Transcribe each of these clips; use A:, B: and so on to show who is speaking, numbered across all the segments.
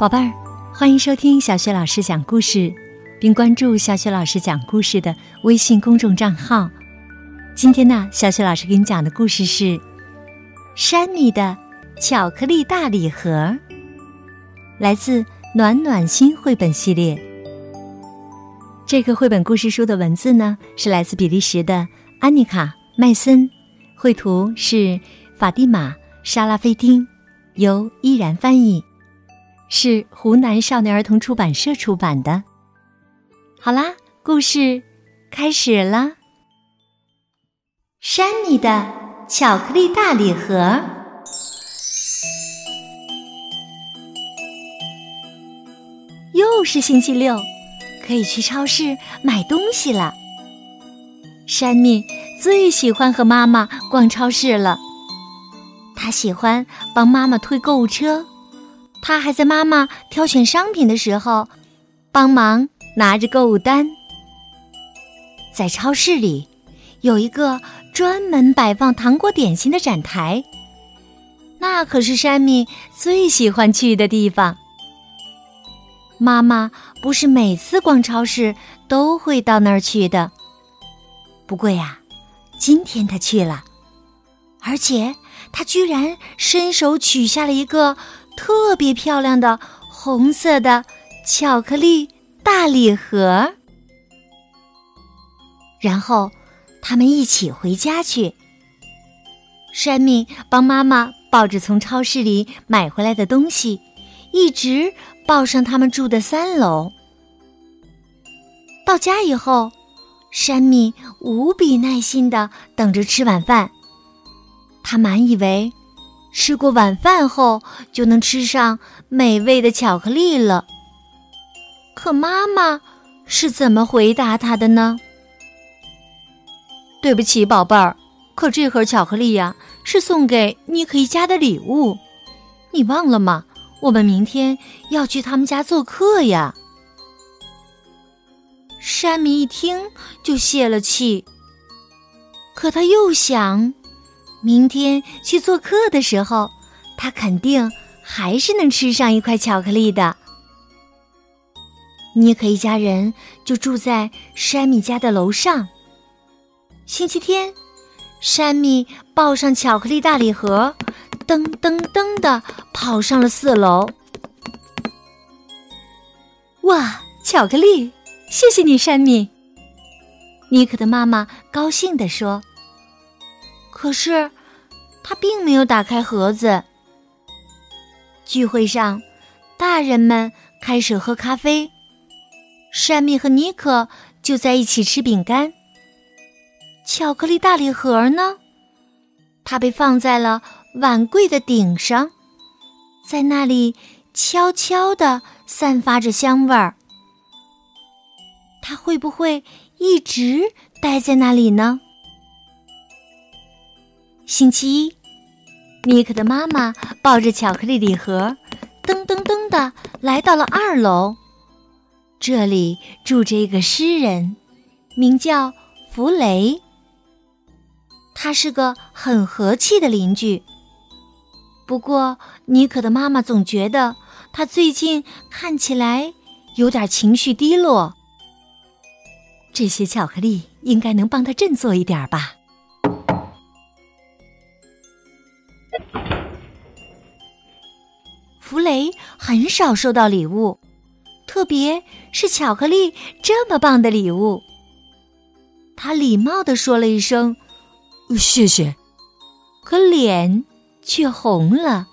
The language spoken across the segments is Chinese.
A: 宝贝儿，欢迎收听小雪老师讲故事，并关注小雪老师讲故事的微信公众账号。今天呢，小雪老师给你讲的故事是《山米的巧克力大礼盒》，来自暖暖心绘本系列。这个绘本故事书的文字呢，是来自比利时的安妮卡·麦森，绘图是法蒂玛·沙拉菲丁，由依然翻译。是湖南少年儿童出版社出版的。好啦，故事开始了。山米的巧克力大礼盒。又是星期六，可以去超市买东西了。山米最喜欢和妈妈逛超市了。他喜欢帮妈妈推购物车。他还在妈妈挑选商品的时候，帮忙拿着购物单。在超市里，有一个专门摆放糖果点心的展台，那可是山米最喜欢去的地方。妈妈不是每次逛超市都会到那儿去的，不过呀，今天她去了，而且她居然伸手取下了一个。特别漂亮的红色的巧克力大礼盒，然后他们一起回家去。山米帮妈妈抱着从超市里买回来的东西，一直抱上他们住的三楼。到家以后，山米无比耐心的等着吃晚饭，他满以为。吃过晚饭后，就能吃上美味的巧克力了。可妈妈是怎么回答他的呢？对不起，宝贝儿，可这盒巧克力呀，是送给妮可一家的礼物。你忘了吗？我们明天要去他们家做客呀。山米一听就泄了气，可他又想。明天去做客的时候，他肯定还是能吃上一块巧克力的。妮可一家人就住在山米家的楼上。星期天，山米抱上巧克力大礼盒，噔噔噔的跑上了四楼。哇，巧克力！谢谢你，山米。妮可的妈妈高兴地说。可是，他并没有打开盒子。聚会上，大人们开始喝咖啡，山米和尼克就在一起吃饼干。巧克力大礼盒呢？它被放在了碗柜的顶上，在那里悄悄地散发着香味儿。它会不会一直待在那里呢？星期一，尼克的妈妈抱着巧克力礼盒，噔噔噔的来到了二楼。这里住着一个诗人，名叫弗雷。他是个很和气的邻居。不过，尼克的妈妈总觉得他最近看起来有点情绪低落。这些巧克力应该能帮他振作一点吧。弗雷很少收到礼物，特别是巧克力这么棒的礼物。他礼貌的说了一声“谢谢”，可脸却红了。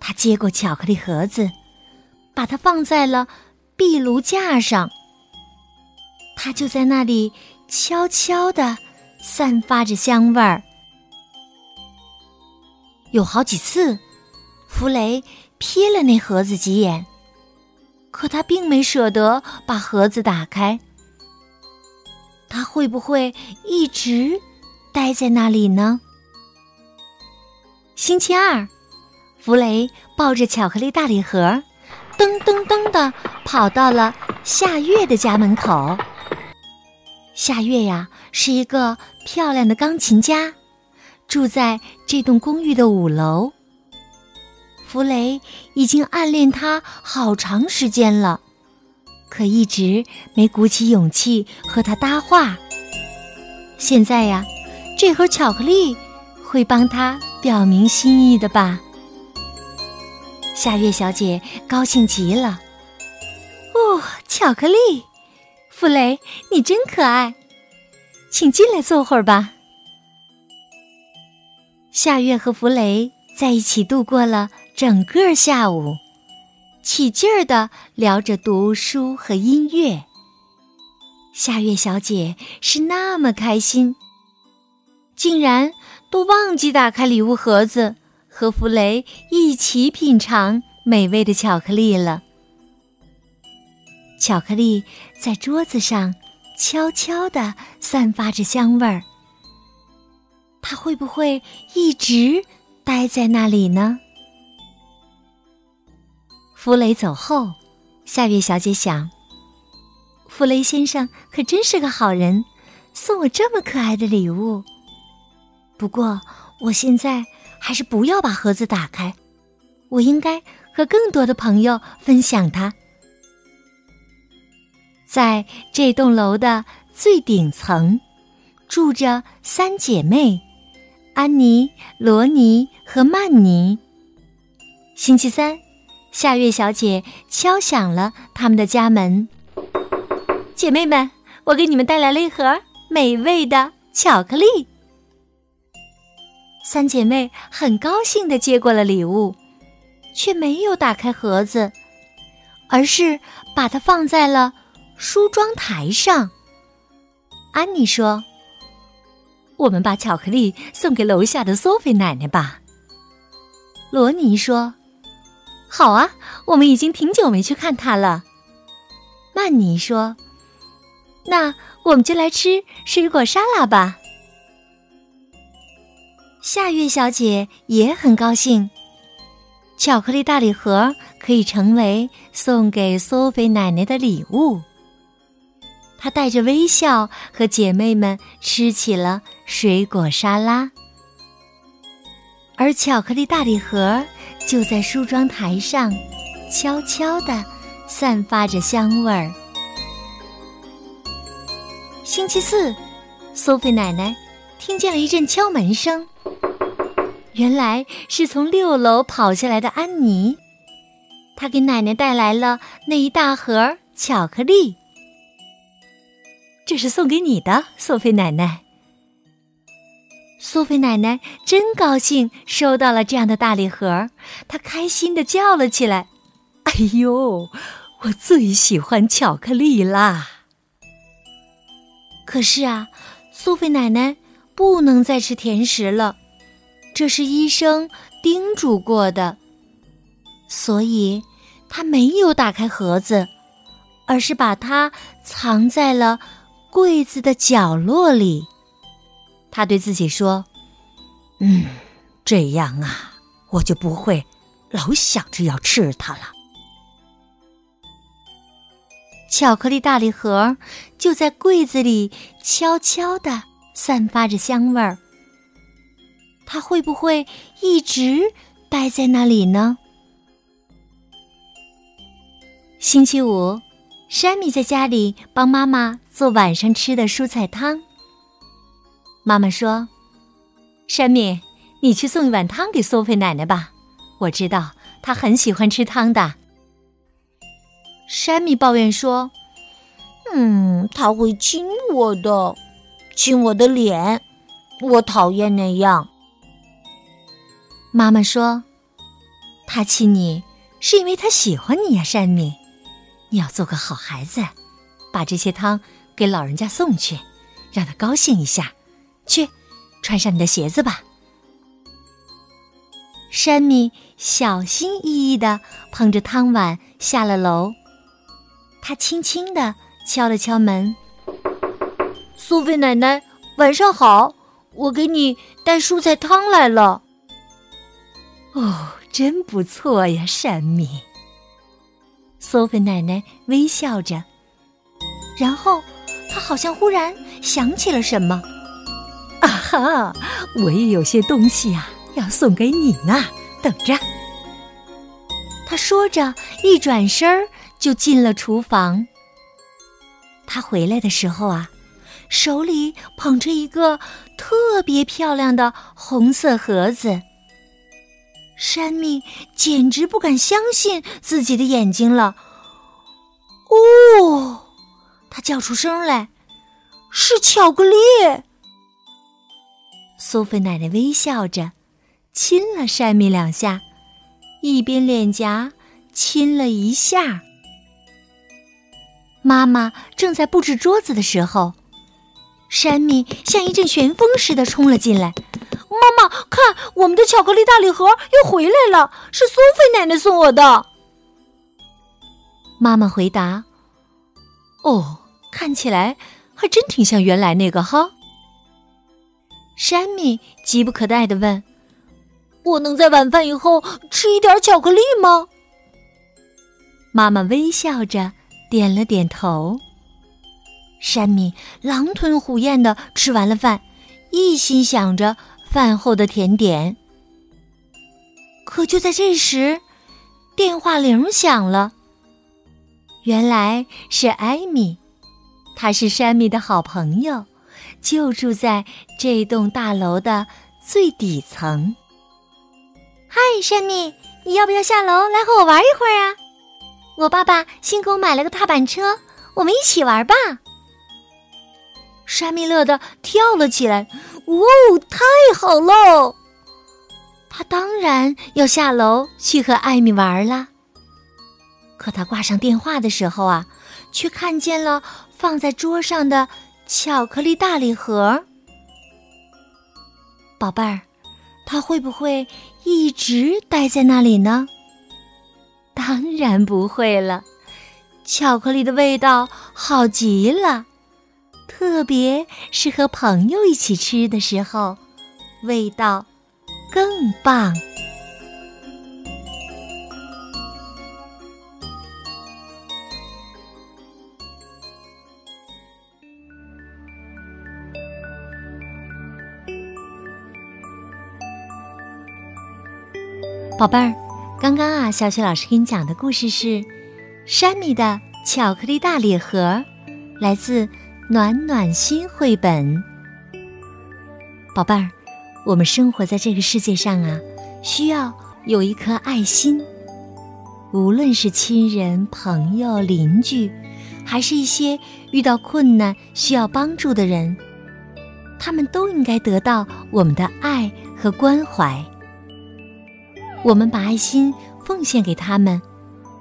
A: 他接过巧克力盒子，把它放在了壁炉架上。它就在那里悄悄的散发着香味儿。有好几次。弗雷瞥了那盒子几眼，可他并没舍得把盒子打开。他会不会一直待在那里呢？星期二，弗雷抱着巧克力大礼盒，噔噔噔的跑到了夏月的家门口。夏月呀，是一个漂亮的钢琴家，住在这栋公寓的五楼。弗雷已经暗恋他好长时间了，可一直没鼓起勇气和他搭话。现在呀，这盒巧克力会帮他表明心意的吧？夏月小姐高兴极了。哦，巧克力，弗雷，你真可爱，请进来坐会儿吧。夏月和弗雷在一起度过了。整个下午，起劲儿的聊着读书和音乐。夏月小姐是那么开心，竟然都忘记打开礼物盒子，和弗雷一起品尝美味的巧克力了。巧克力在桌子上悄悄的散发着香味儿，它会不会一直待在那里呢？弗雷走后，夏月小姐想：“弗雷先生可真是个好人，送我这么可爱的礼物。不过，我现在还是不要把盒子打开，我应该和更多的朋友分享它。”在这栋楼的最顶层，住着三姐妹：安妮、罗尼和曼妮。星期三。夏月小姐敲响了他们的家门。姐妹们，我给你们带来了一盒美味的巧克力。三姐妹很高兴的接过了礼物，却没有打开盒子，而是把它放在了梳妆台上。安妮说：“我们把巧克力送给楼下的索菲奶奶吧。”罗尼说。好啊，我们已经挺久没去看他了。曼妮说：“那我们就来吃水果沙拉吧。”夏月小姐也很高兴，巧克力大礼盒可以成为送给苏菲奶奶的礼物。她带着微笑和姐妹们吃起了水果沙拉，而巧克力大礼盒。就在梳妆台上，悄悄地散发着香味儿。星期四，苏菲奶奶听见了一阵敲门声，原来是从六楼跑下来的安妮，她给奶奶带来了那一大盒巧克力。这是送给你的，苏菲奶奶。苏菲奶奶真高兴收到了这样的大礼盒，她开心的叫了起来：“哎呦，我最喜欢巧克力啦！”可是啊，苏菲奶奶不能再吃甜食了，这是医生叮嘱过的，所以她没有打开盒子，而是把它藏在了柜子的角落里。他对自己说：“嗯，这样啊，我就不会老想着要吃它了。”巧克力大礼盒就在柜子里悄悄的散发着香味儿。它会不会一直待在那里呢？星期五，山米在家里帮妈妈做晚上吃的蔬菜汤。妈妈说：“山米，你去送一碗汤给苏菲奶奶吧，我知道她很喜欢吃汤的。”山米抱怨说：“嗯，他会亲我的，亲我的脸，我讨厌那样。”妈妈说：“他亲你是因为他喜欢你呀，山米，你要做个好孩子，把这些汤给老人家送去，让他高兴一下。”穿上你的鞋子吧。山米小心翼翼的捧着汤碗下了楼，他轻轻的敲了敲门：“苏菲奶奶，晚上好，我给你带蔬菜汤来了。”哦，真不错呀，山米。苏菲奶奶微笑着，然后她好像忽然想起了什么。哈！我也有些东西呀，要送给你呢。等着，他说着，一转身就进了厨房。他回来的时候啊，手里捧着一个特别漂亮的红色盒子。山米简直不敢相信自己的眼睛了。哦，他叫出声来：“是巧克力！”苏菲奶奶微笑着，亲了山米两下。一边脸颊亲了一下。妈妈正在布置桌子的时候，山米像一阵旋风似的冲了进来。妈妈，看，我们的巧克力大礼盒又回来了，是苏菲奶奶送我的。妈妈回答：“哦，看起来还真挺像原来那个哈。”山米急不可待的问。我能在晚饭以后吃一点巧克力吗？妈妈微笑着点了点头。山米狼吞虎咽的吃完了饭，一心想着饭后的甜点。可就在这时，电话铃响了。原来是艾米，她是山米的好朋友，就住在这栋大楼的最底层。嗨，山米，你要不要下楼来和我玩一会儿啊？我爸爸新给我买了个踏板车，我们一起玩吧。山米乐得跳了起来，哦，太好喽！他当然要下楼去和艾米玩了。可他挂上电话的时候啊，却看见了放在桌上的巧克力大礼盒。宝贝儿。他会不会一直待在那里呢？当然不会了。巧克力的味道好极了，特别是和朋友一起吃的时候，味道更棒。宝贝儿，刚刚啊，小雪老师给你讲的故事是《山米的巧克力大礼盒》，来自暖暖心绘本。宝贝儿，我们生活在这个世界上啊，需要有一颗爱心。无论是亲人、朋友、邻居，还是一些遇到困难需要帮助的人，他们都应该得到我们的爱和关怀。我们把爱心奉献给他们，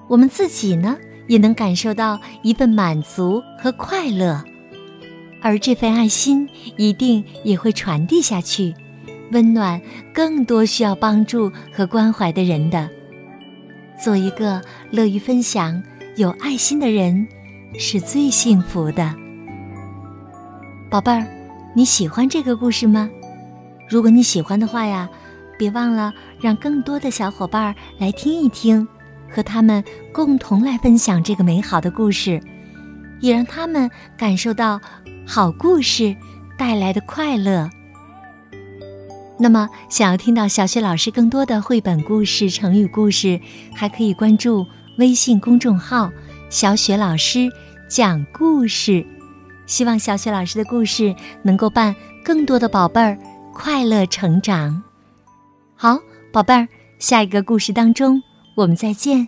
A: 我们自己呢也能感受到一份满足和快乐，而这份爱心一定也会传递下去，温暖更多需要帮助和关怀的人的。做一个乐于分享、有爱心的人，是最幸福的。宝贝儿，你喜欢这个故事吗？如果你喜欢的话呀。别忘了让更多的小伙伴来听一听，和他们共同来分享这个美好的故事，也让他们感受到好故事带来的快乐。那么，想要听到小雪老师更多的绘本故事、成语故事，还可以关注微信公众号“小雪老师讲故事”。希望小雪老师的故事能够伴更多的宝贝儿快乐成长。好，宝贝儿，下一个故事当中，我们再见。